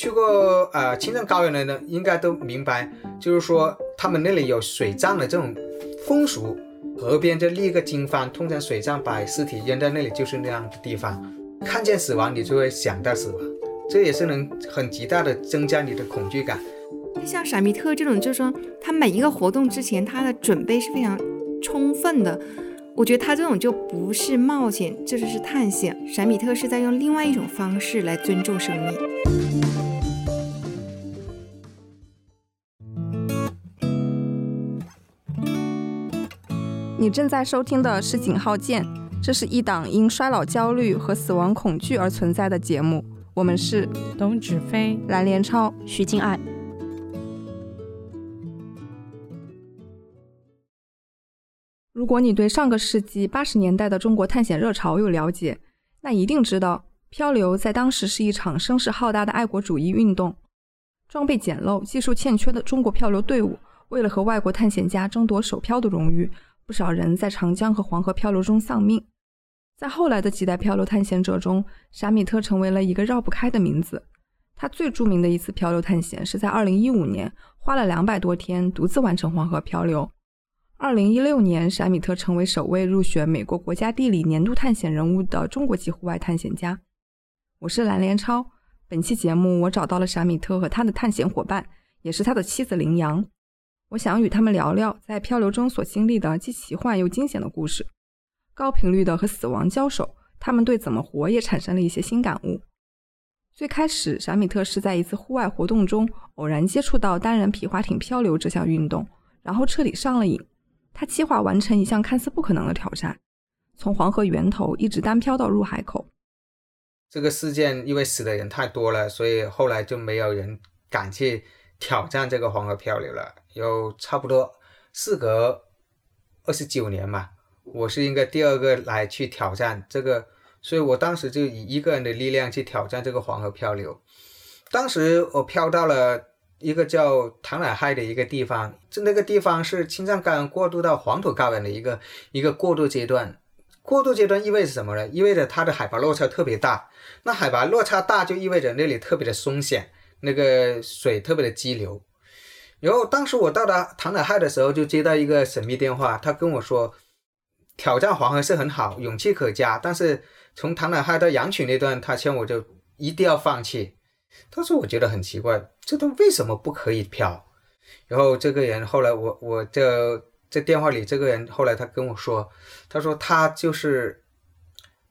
去过呃青藏高原的人，应该都明白，就是说他们那里有水葬的这种风俗，河边就立个经幡，通常水葬把尸体扔在那里就是那样的地方，看见死亡你就会想到死亡，这也是能很极大的增加你的恐惧感。像闪米特这种，就是说他每一个活动之前他的准备是非常充分的。我觉得他这种就不是冒险，这就是探险。闪米特是在用另外一种方式来尊重生命。你正在收听的是《井号键》，这是一档因衰老焦虑和死亡恐惧而存在的节目。我们是董芷飞、蓝连超、徐静爱。如果你对上个世纪八十年代的中国探险热潮有了解，那一定知道漂流在当时是一场声势浩大的爱国主义运动。装备简陋、技术欠缺的中国漂流队伍，为了和外国探险家争夺首漂的荣誉，不少人在长江和黄河漂流中丧命。在后来的几代漂流探险者中，沙米特成为了一个绕不开的名字。他最著名的一次漂流探险是在2015年，花了两百多天独自完成黄河漂流。二零一六年，闪米特成为首位入选美国国家地理年度探险人物的中国籍户外探险家。我是蓝连超，本期节目我找到了闪米特和他的探险伙伴，也是他的妻子林阳。我想与他们聊聊在漂流中所经历的既奇幻又惊险的故事，高频率的和死亡交手，他们对怎么活也产生了一些新感悟。最开始，闪米特是在一次户外活动中偶然接触到单人皮划艇漂流这项运动，然后彻底上了瘾。他计划完成一项看似不可能的挑战，从黄河源头一直单漂到入海口。这个事件因为死的人太多了，所以后来就没有人敢去挑战这个黄河漂流了。有差不多事隔二十九年嘛，我是应该第二个来去挑战这个，所以我当时就以一个人的力量去挑战这个黄河漂流。当时我漂到了。一个叫唐乃亥的一个地方，这那个地方是青藏高原过渡到黄土高原的一个一个过渡阶段。过渡阶段意味着什么呢？意味着它的海拔落差特别大。那海拔落差大就意味着那里特别的松险，那个水特别的激流。然后当时我到达唐乃嗨的时候，就接到一个神秘电话，他跟我说，挑战黄河是很好，勇气可嘉，但是从唐乃嗨到羊群那段，他劝我就一定要放弃。当时我觉得很奇怪，这段为什么不可以漂？然后这个人后来我我这在电话里，这个人后来他跟我说，他说他就是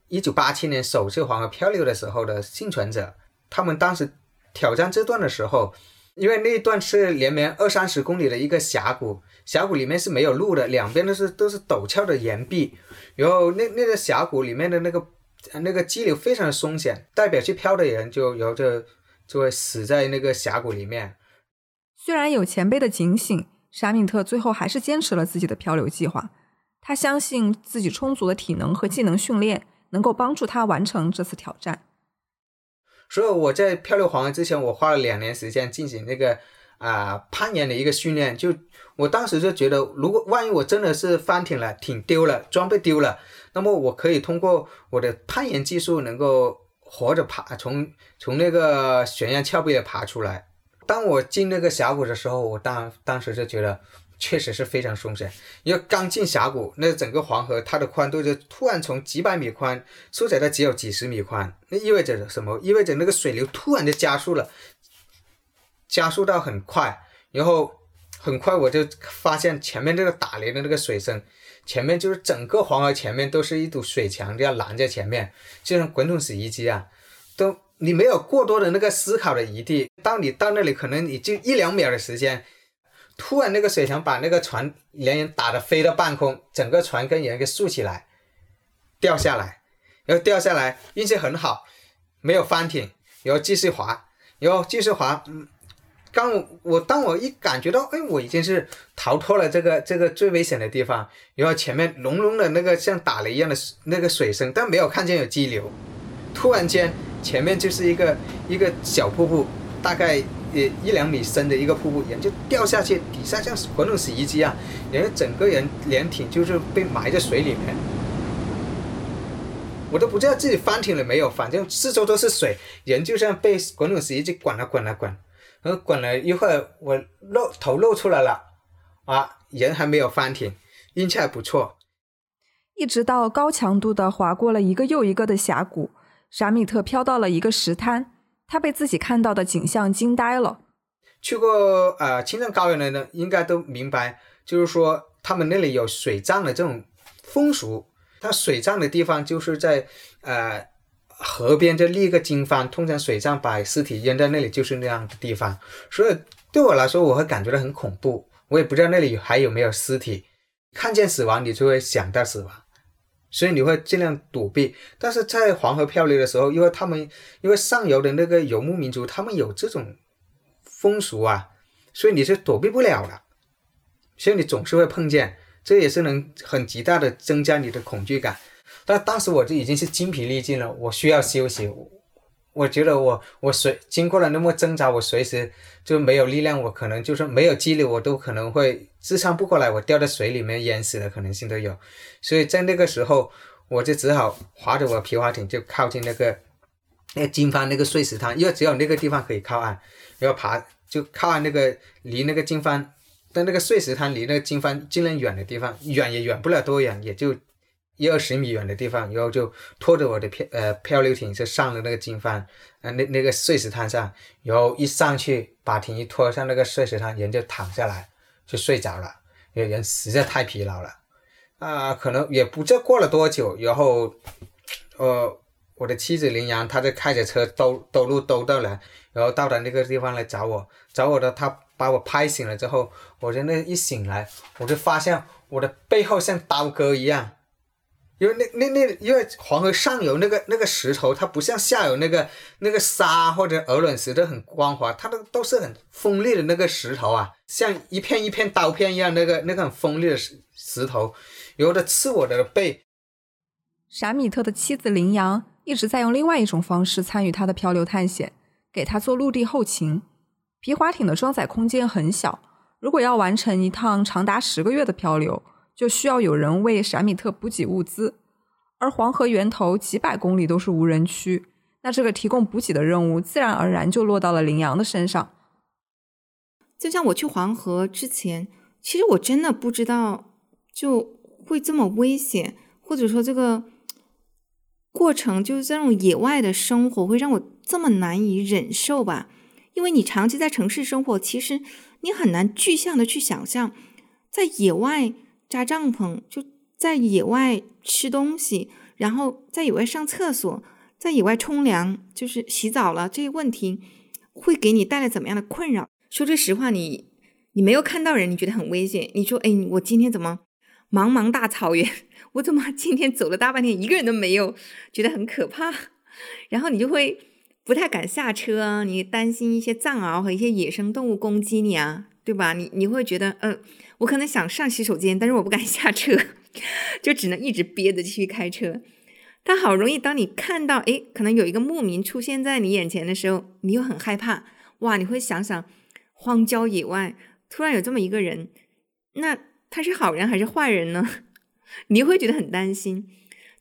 一九八七年首次黄河漂流的时候的幸存者。他们当时挑战这段的时候，因为那一段是连绵二三十公里的一个峡谷，峡谷里面是没有路的，两边都是都是陡峭的岩壁，然后那那个峡谷里面的那个那个激流非常的凶险，代表去漂的人就由着。就会死在那个峡谷里面。虽然有前辈的警醒，沙米特最后还是坚持了自己的漂流计划。他相信自己充足的体能和技能训练能够帮助他完成这次挑战。所以我在漂流黄河之前，我花了两年时间进行那个啊攀岩的一个训练。就我当时就觉得，如果万一我真的是翻艇了，艇丢了，装备丢了，那么我可以通过我的攀岩技术能够。活着爬从从那个悬崖峭壁爬出来。当我进那个峡谷的时候，我当当时就觉得确实是非常凶险。因为刚进峡谷，那整个黄河它的宽度就突然从几百米宽缩窄到只有几十米宽，那意味着什么？意味着那个水流突然就加速了，加速到很快，然后很快我就发现前面这个打雷的那个水声。前面就是整个黄河前面都是一堵水墙这样拦在前面，就像滚筒洗衣机啊，都你没有过多的那个思考的余地。当你到那里，可能你就一两秒的时间，突然那个水墙把那个船连人打得飞到半空，整个船跟人给竖起来，掉下来，然后掉下来，运气很好，没有翻艇，然后继续滑，然后继续滑，嗯。刚我当我一感觉到，哎，我已经是逃脱了这个这个最危险的地方，然后前面隆隆的那个像打雷一样的那个水声，但没有看见有激流。突然间，前面就是一个一个小瀑布，大概一一两米深的一个瀑布，人就掉下去，底下像滚筒洗衣机一样，人整个人连艇就是被埋在水里面。我都不知道自己翻艇了没有，反正四周都是水，人就像被滚筒洗衣机滚了滚了滚，然后滚了一会儿，我露头露出来了，啊，人还没有翻艇，运气还不错。一直到高强度的划过了一个又一个的峡谷，沙米特飘到了一个石滩，他被自己看到的景象惊呆了。去过呃青藏高原的呢，应该都明白，就是说他们那里有水葬的这种风俗。它水葬的地方就是在呃河边就立个经幡，通常水葬把尸体扔在那里就是那样的地方，所以对我来说我会感觉到很恐怖。我也不知道那里还有没有尸体，看见死亡你就会想到死亡，所以你会尽量躲避。但是在黄河漂流的时候，因为他们因为上游的那个游牧民族，他们有这种风俗啊，所以你是躲避不了的，所以你总是会碰见。这也是能很极大的增加你的恐惧感，但当时我就已经是精疲力尽了，我需要休息。我觉得我我随经过了那么挣扎，我随时就没有力量，我可能就是没有激励，我都可能会支撑不过来，我掉在水里面淹死的可能性都有。所以在那个时候，我就只好划着我皮划艇就靠近那个那金帆那个碎石滩，因为只有那个地方可以靠岸，然后爬就靠岸那个离那个金帆。但那个碎石滩离那个金帆尽量远的地方，远也远不了多远，也就一二十米远的地方，然后就拖着我的漂呃漂流艇就上了那个金帆，呃那那个碎石滩上，然后一上去把艇一拖上那个碎石滩，人就躺下来就睡着了，因为人实在太疲劳了，啊，可能也不知道过了多久，然后呃我的妻子林阳，她就开着车兜兜路兜到了，然后到了那个地方来找我，找我的她。把我拍醒了之后，我就那一醒来，我就发现我的背后像刀割一样，因为那那那因为黄河上游那个那个石头，它不像下游那个那个沙或者鹅卵石都很光滑，它都都是很锋利的那个石头啊，像一片一片刀片一样，那个那个很锋利的石石头，有的刺我的背。闪米特的妻子林阳一直在用另外一种方式参与他的漂流探险，给他做陆地后勤。皮划艇的装载空间很小，如果要完成一趟长达十个月的漂流，就需要有人为闪米特补给物资。而黄河源头几百公里都是无人区，那这个提供补给的任务自然而然就落到了羚羊的身上。就像我去黄河之前，其实我真的不知道就会这么危险，或者说这个过程就是这种野外的生活会让我这么难以忍受吧。因为你长期在城市生活，其实你很难具象的去想象，在野外扎帐篷，就在野外吃东西，然后在野外上厕所，在野外冲凉，就是洗澡了，这些问题会给你带来怎么样的困扰？说句实话，你你没有看到人，你觉得很危险。你说，哎，我今天怎么茫茫大草原，我怎么今天走了大半天，一个人都没有，觉得很可怕。然后你就会。不太敢下车，你担心一些藏獒和一些野生动物攻击你啊，对吧？你你会觉得，嗯，我可能想上洗手间，但是我不敢 下车，就只能一直憋着继续开车。但好容易，当你看到，诶，可能有一个牧民出现在你眼前的时候，你又很害怕，哇！你会想想，荒郊野外突然有这么一个人，那他是好人还是坏人呢？你会觉得很担心，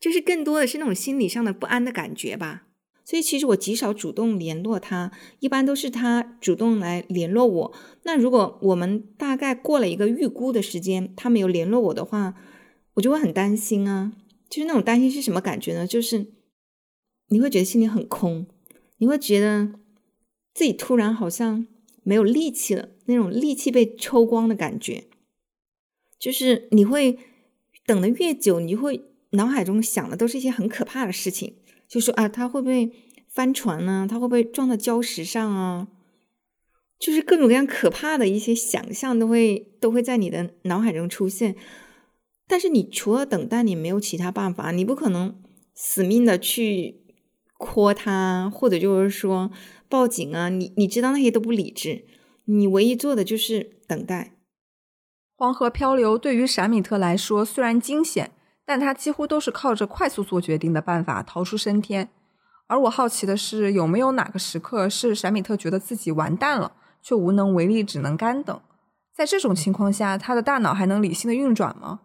就是更多的是那种心理上的不安的感觉吧。所以其实我极少主动联络他，一般都是他主动来联络我。那如果我们大概过了一个预估的时间，他没有联络我的话，我就会很担心啊。就是那种担心是什么感觉呢？就是你会觉得心里很空，你会觉得自己突然好像没有力气了，那种力气被抽光的感觉。就是你会等的越久，你会脑海中想的都是一些很可怕的事情。就说啊，他会不会翻船呢？他会不会撞到礁石上啊？就是各种各样可怕的一些想象都会都会在你的脑海中出现。但是你除了等待，你没有其他办法，你不可能死命的去 call 他，或者就是说报警啊。你你知道那些都不理智，你唯一做的就是等待。黄河漂流对于闪米特来说虽然惊险。但他几乎都是靠着快速做决定的办法逃出升天，而我好奇的是，有没有哪个时刻是闪米特觉得自己完蛋了，却无能为力，只能干等？在这种情况下，他的大脑还能理性的运转吗？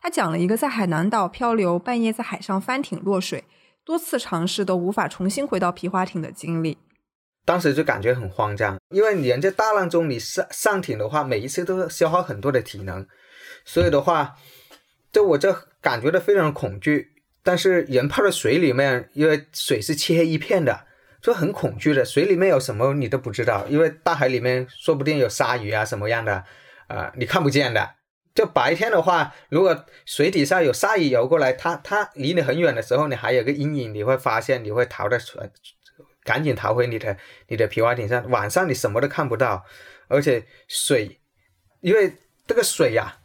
他讲了一个在海南岛漂流，半夜在海上翻艇落水，多次尝试都无法重新回到皮划艇的经历。当时就感觉很慌张，因为人在大浪中你上上艇的话，每一次都消耗很多的体能，所以的话，就我就感觉到非常恐惧。但是人泡在水里面，因为水是漆黑一片的，就很恐惧的。水里面有什么你都不知道，因为大海里面说不定有鲨鱼啊什么样的，呃，你看不见的。就白天的话，如果水底下有鲨鱼游过来，它它离你很远的时候，你还有个阴影，你会发现你会逃的船，赶紧逃回你的你的皮划艇上。晚上你什么都看不到，而且水，因为这个水呀。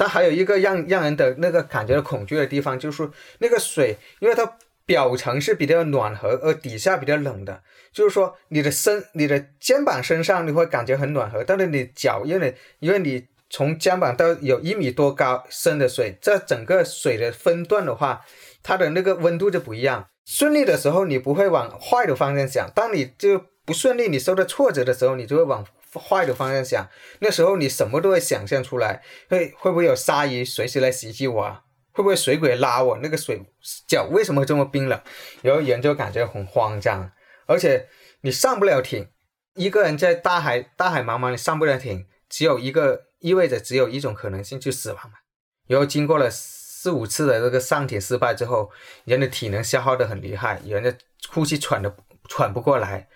它还有一个让让人的那个感觉到恐惧的地方，就是那个水，因为它表层是比较暖和，而底下比较冷的。就是说，你的身、你的肩膀身上你会感觉很暖和，但是你脚，因为因为你从肩膀到有一米多高深的水，这整个水的分段的话，它的那个温度就不一样。顺利的时候，你不会往坏的方向想；当你就不顺利，你受到挫折的时候，你就会往。坏的方向想，那时候你什么都会想象出来，会会不会有鲨鱼随时来袭击我？啊？会不会水鬼拉我？那个水脚为什么这么冰冷？然后人就感觉很慌张，而且你上不了艇，一个人在大海大海茫茫，你上不了艇，只有一个意味着只有一种可能性，就死亡嘛。然后经过了四五次的这个上艇失败之后，人的体能消耗的很厉害，人的呼吸喘的喘不过来。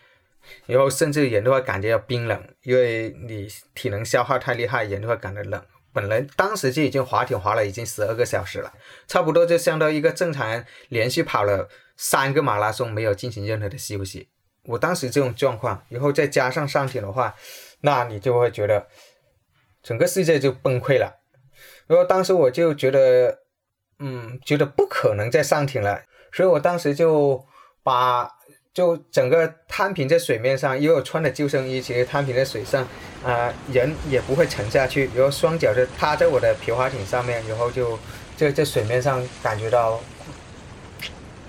然后甚至人都会感觉到冰冷，因为你体能消耗太厉害，人都会感到冷。本来当时就已经划艇划了已经十二个小时了，差不多就相当于一个正常人连续跑了三个马拉松，没有进行任何的休息。我当时这种状况，然后再加上上艇的话，那你就会觉得整个世界就崩溃了。然后当时我就觉得，嗯，觉得不可能再上艇了，所以我当时就把。就整个摊平在水面上，因为我穿的救生衣，其实摊平在水上，啊，人也不会沉下去。然后双脚就踏在我的皮划艇上面，然后就就在水面上感觉到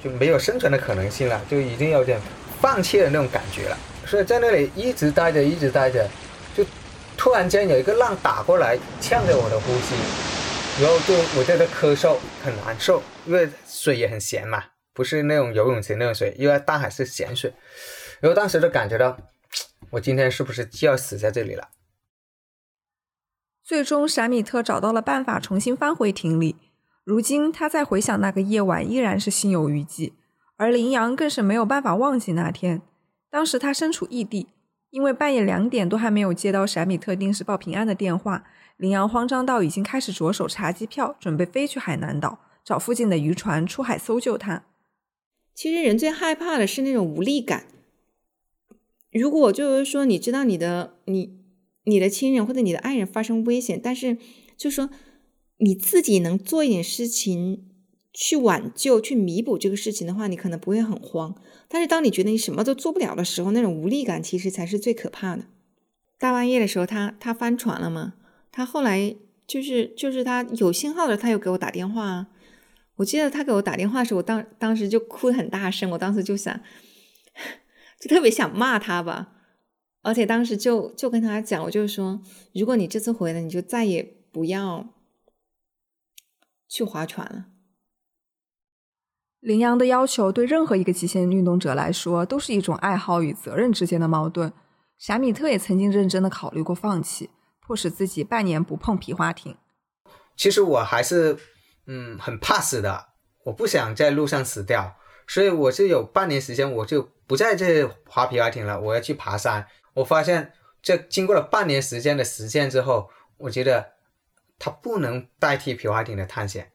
就没有生存的可能性了，就已经有点放弃的那种感觉了。所以在那里一直待着，一直待着，就突然间有一个浪打过来，呛着我的呼吸，然后就我在这咳嗽，很难受，因为水也很咸嘛。不是那种游泳池那种水，因为大海是咸水。然后当时就感觉到，我今天是不是就要死在这里了？最终，闪米特找到了办法重新翻回艇里。如今，他在回想那个夜晚，依然是心有余悸。而林阳更是没有办法忘记那天。当时他身处异地，因为半夜两点都还没有接到闪米特定时报平安的电话，林阳慌张到已经开始着手查机票，准备飞去海南岛，找附近的渔船出海搜救他。其实人最害怕的是那种无力感。如果就是说你知道你的你你的亲人或者你的爱人发生危险，但是就说你自己能做一点事情去挽救、去弥补这个事情的话，你可能不会很慌。但是当你觉得你什么都做不了的时候，那种无力感其实才是最可怕的。大半夜的时候，他他翻船了吗？他后来就是就是他有信号的，他又给我打电话。我记得他给我打电话的时候，我当当时就哭得很大声，我当时就想，就特别想骂他吧，而且当时就就跟他讲，我就说，如果你这次回来，你就再也不要去划船了。羚羊的要求对任何一个极限运动者来说，都是一种爱好与责任之间的矛盾。傻米特也曾经认真的考虑过放弃，迫使自己半年不碰皮划艇。其实我还是。嗯，很怕死的，我不想在路上死掉，所以我是有半年时间，我就不在这划皮划艇了，我要去爬山。我发现，这经过了半年时间的实践之后，我觉得它不能代替皮划艇的探险。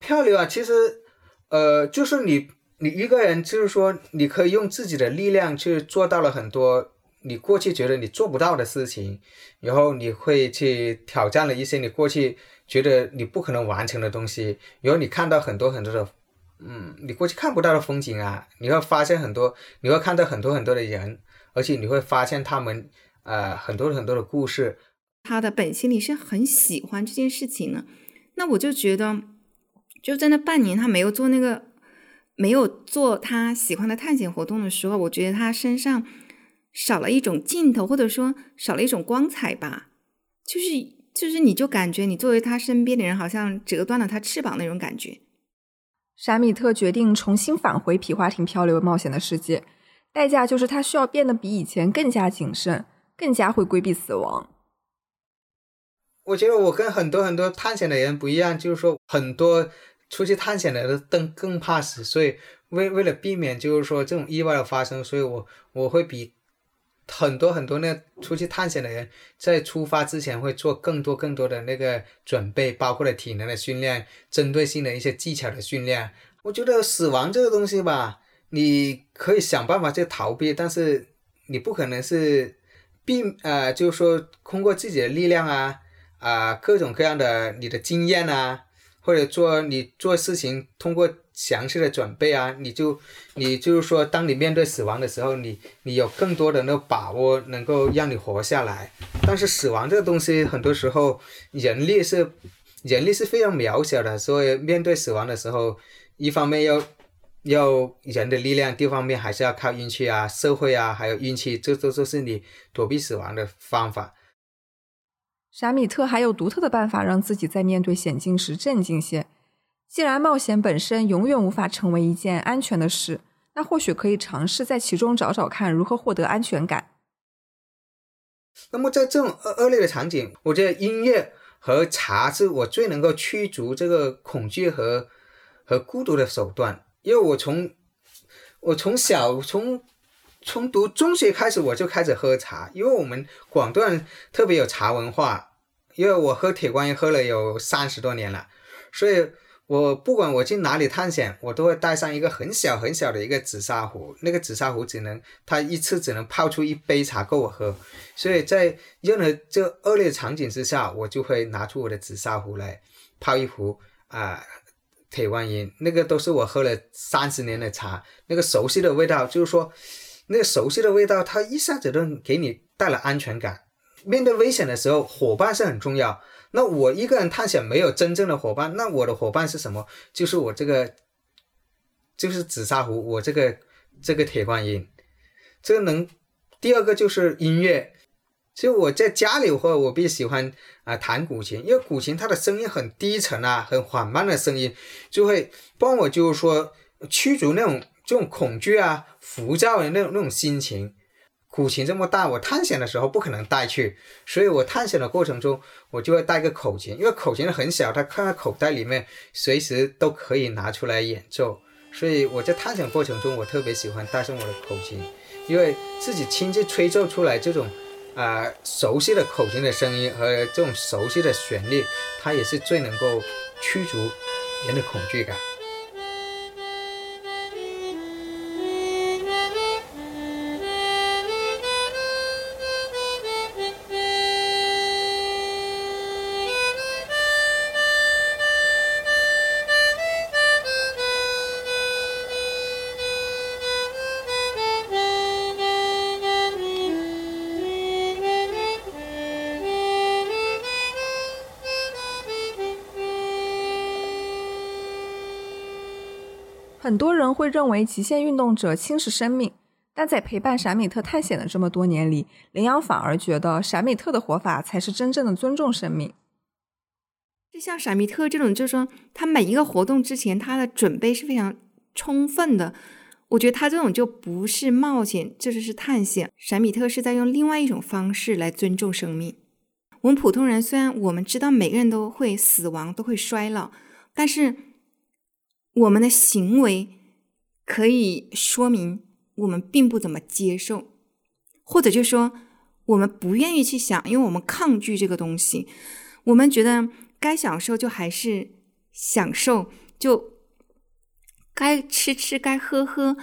漂流啊，其实，呃，就是你你一个人，就是说，你可以用自己的力量去做到了很多你过去觉得你做不到的事情，然后你会去挑战了一些你过去。觉得你不可能完成的东西，然后你看到很多很多的，嗯，你过去看不到的风景啊，你会发现很多，你会看到很多很多的人，而且你会发现他们，呃，很多很多的故事。他的本心里是很喜欢这件事情的，那我就觉得，就在那半年他没有做那个，没有做他喜欢的探险活动的时候，我觉得他身上少了一种劲头，或者说少了一种光彩吧，就是。就是，你就感觉你作为他身边的人，好像折断了他翅膀那种感觉。闪米特决定重新返回皮划艇漂流冒险的世界，代价就是他需要变得比以前更加谨慎，更加会规避死亡。我觉得我跟很多很多探险的人不一样，就是说很多出去探险的人更更怕死，所以为为了避免就是说这种意外的发生，所以我我会比很多很多那出去探险的人在出发之前会做更多更多的那个准备，包括了体能的训练、针对性的一些技巧的训练。我觉得死亡这个东西吧，你可以想办法去逃避，但是你不可能是避呃，就是说通过自己的力量啊。啊，各种各样的你的经验啊，或者做你做事情通过详细的准备啊，你就你就是说，当你面对死亡的时候，你你有更多的那个把握，能够让你活下来。但是死亡这个东西，很多时候人力是人力是非常渺小的，所以面对死亡的时候，一方面要要人的力量，第二方面还是要靠运气啊，社会啊，还有运气，这都都是你躲避死亡的方法。闪米特还有独特的办法，让自己在面对险境时镇静些。既然冒险本身永远无法成为一件安全的事，那或许可以尝试在其中找找看如何获得安全感。那么在这种恶恶劣的场景，我觉得音乐和茶是我最能够驱逐这个恐惧和和孤独的手段。因为我从我从小从。从读中学开始，我就开始喝茶，因为我们广东人特别有茶文化。因为我喝铁观音喝了有三十多年了，所以我不管我去哪里探险，我都会带上一个很小很小的一个紫砂壶。那个紫砂壶只能它一次只能泡出一杯茶够我喝，所以在任何这恶劣场景之下，我就会拿出我的紫砂壶来泡一壶啊铁观音。那个都是我喝了三十年的茶，那个熟悉的味道，就是说。那个熟悉的味道，它一下子都给你带来安全感。面对危险的时候，伙伴是很重要。那我一个人探险没有真正的伙伴，那我的伙伴是什么？就是我这个，就是紫砂壶，我这个这个铁观音。这个能，第二个就是音乐。就我在家里的话我比较喜欢啊弹古琴，因为古琴它的声音很低沉啊，很缓慢的声音，就会帮我就是说驱逐那种。这种恐惧啊、浮躁的那种那种心情，古琴这么大，我探险的时候不可能带去，所以我探险的过程中，我就会带个口琴，因为口琴很小，它放在口袋里面，随时都可以拿出来演奏。所以我在探险过程中，我特别喜欢带上我的口琴，因为自己亲自吹奏出来这种啊熟悉的口琴的声音和这种熟悉的旋律，它也是最能够驱逐人的恐惧感。会认为极限运动者轻视生命，但在陪伴闪米特探险的这么多年里，羚羊反而觉得闪米特的活法才是真正的尊重生命。就像闪米特这种，就是说他每一个活动之前，他的准备是非常充分的。我觉得他这种就不是冒险，这就是探险。闪米特是在用另外一种方式来尊重生命。我们普通人虽然我们知道每个人都会死亡，都会衰老，但是。我们的行为可以说明我们并不怎么接受，或者就说我们不愿意去想，因为我们抗拒这个东西。我们觉得该享受就还是享受，就该吃吃，该喝喝，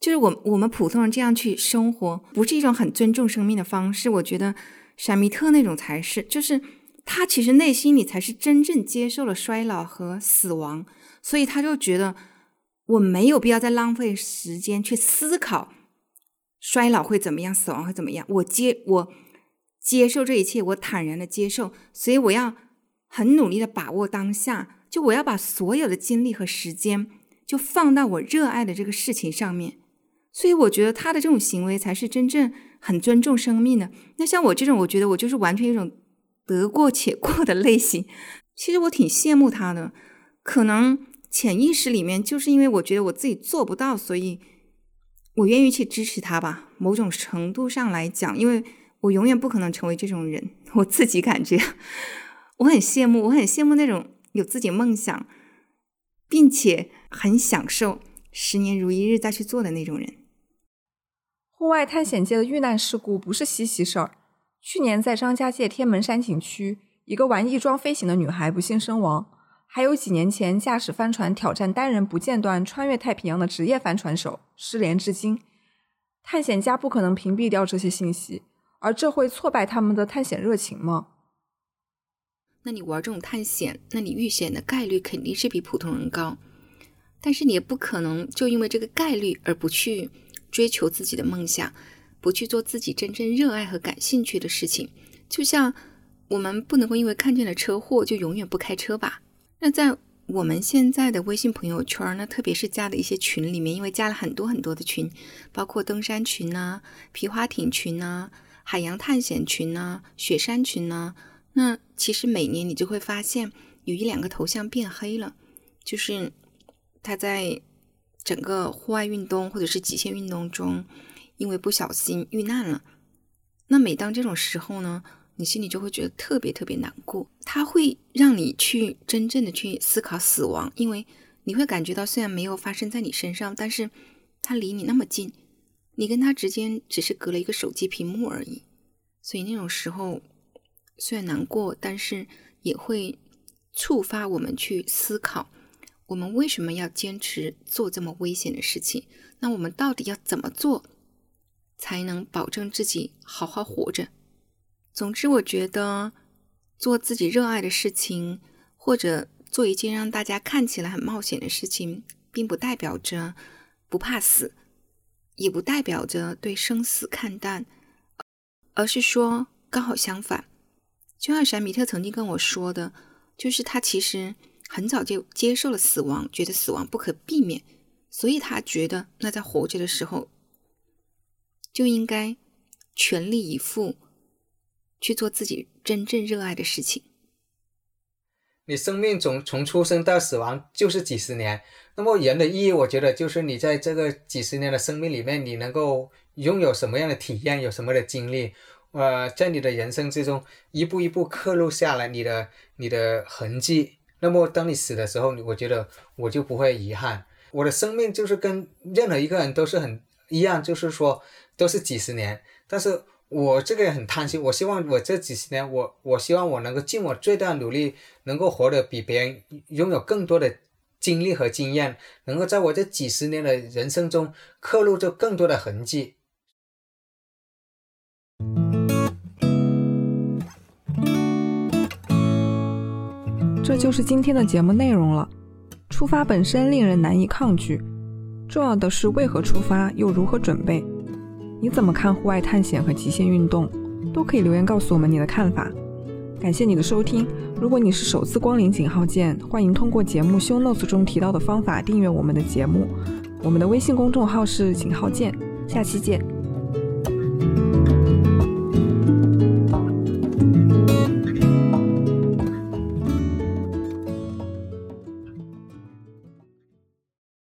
就是我我们普通人这样去生活，不是一种很尊重生命的方式。我觉得闪米特那种才是，就是他其实内心里才是真正接受了衰老和死亡。所以他就觉得我没有必要再浪费时间去思考衰老会怎么样，死亡会怎么样。我接我接受这一切，我坦然的接受。所以我要很努力的把握当下，就我要把所有的精力和时间就放到我热爱的这个事情上面。所以我觉得他的这种行为才是真正很尊重生命的。那像我这种，我觉得我就是完全一种得过且过的类型。其实我挺羡慕他的，可能。潜意识里面就是因为我觉得我自己做不到，所以我愿意去支持他吧。某种程度上来讲，因为我永远不可能成为这种人，我自己感觉我很羡慕，我很羡慕那种有自己梦想，并且很享受十年如一日再去做的那种人。户外探险界的遇难事故不是稀奇事儿。去年在张家界天门山景区，一个玩翼装飞行的女孩不幸身亡。还有几年前驾驶帆船挑战单人不间断穿越太平洋的职业帆船手失联至今。探险家不可能屏蔽掉这些信息，而这会挫败他们的探险热情吗？那你玩这种探险，那你遇险的概率肯定是比普通人高。但是你也不可能就因为这个概率而不去追求自己的梦想，不去做自己真正热爱和感兴趣的事情。就像我们不能够因为看见了车祸就永远不开车吧。那在我们现在的微信朋友圈，那特别是加的一些群里面，因为加了很多很多的群，包括登山群呐、皮划艇群呐、海洋探险群呐、雪山群呐。那其实每年你就会发现有一两个头像变黑了，就是他在整个户外运动或者是极限运动中，因为不小心遇难了。那每当这种时候呢？你心里就会觉得特别特别难过，它会让你去真正的去思考死亡，因为你会感觉到虽然没有发生在你身上，但是它离你那么近，你跟他之间只是隔了一个手机屏幕而已，所以那种时候虽然难过，但是也会触发我们去思考，我们为什么要坚持做这么危险的事情？那我们到底要怎么做才能保证自己好好活着？总之，我觉得做自己热爱的事情，或者做一件让大家看起来很冒险的事情，并不代表着不怕死，也不代表着对生死看淡，而是说刚好相反。就像闪米特曾经跟我说的，就是他其实很早就接受了死亡，觉得死亡不可避免，所以他觉得那在活着的时候就应该全力以赴。去做自己真正热爱的事情。你生命从从出生到死亡就是几十年，那么人的意义，我觉得就是你在这个几十年的生命里面，你能够拥有什么样的体验，有什么的经历，呃，在你的人生之中一步一步刻录下来你的你的痕迹。那么当你死的时候，我觉得我就不会遗憾。我的生命就是跟任何一个人都是很一样，就是说都是几十年，但是。我这个人很贪心，我希望我这几十年，我我希望我能够尽我最大努力，能够活得比别人拥有更多的经历和经验，能够在我这几十年的人生中刻录着更多的痕迹。这就是今天的节目内容了。出发本身令人难以抗拒，重要的是为何出发，又如何准备。你怎么看户外探险和极限运动？都可以留言告诉我们你的看法。感谢你的收听。如果你是首次光临井号键，欢迎通过节目 show notes 中提到的方法订阅我们的节目。我们的微信公众号是井号键。下期见。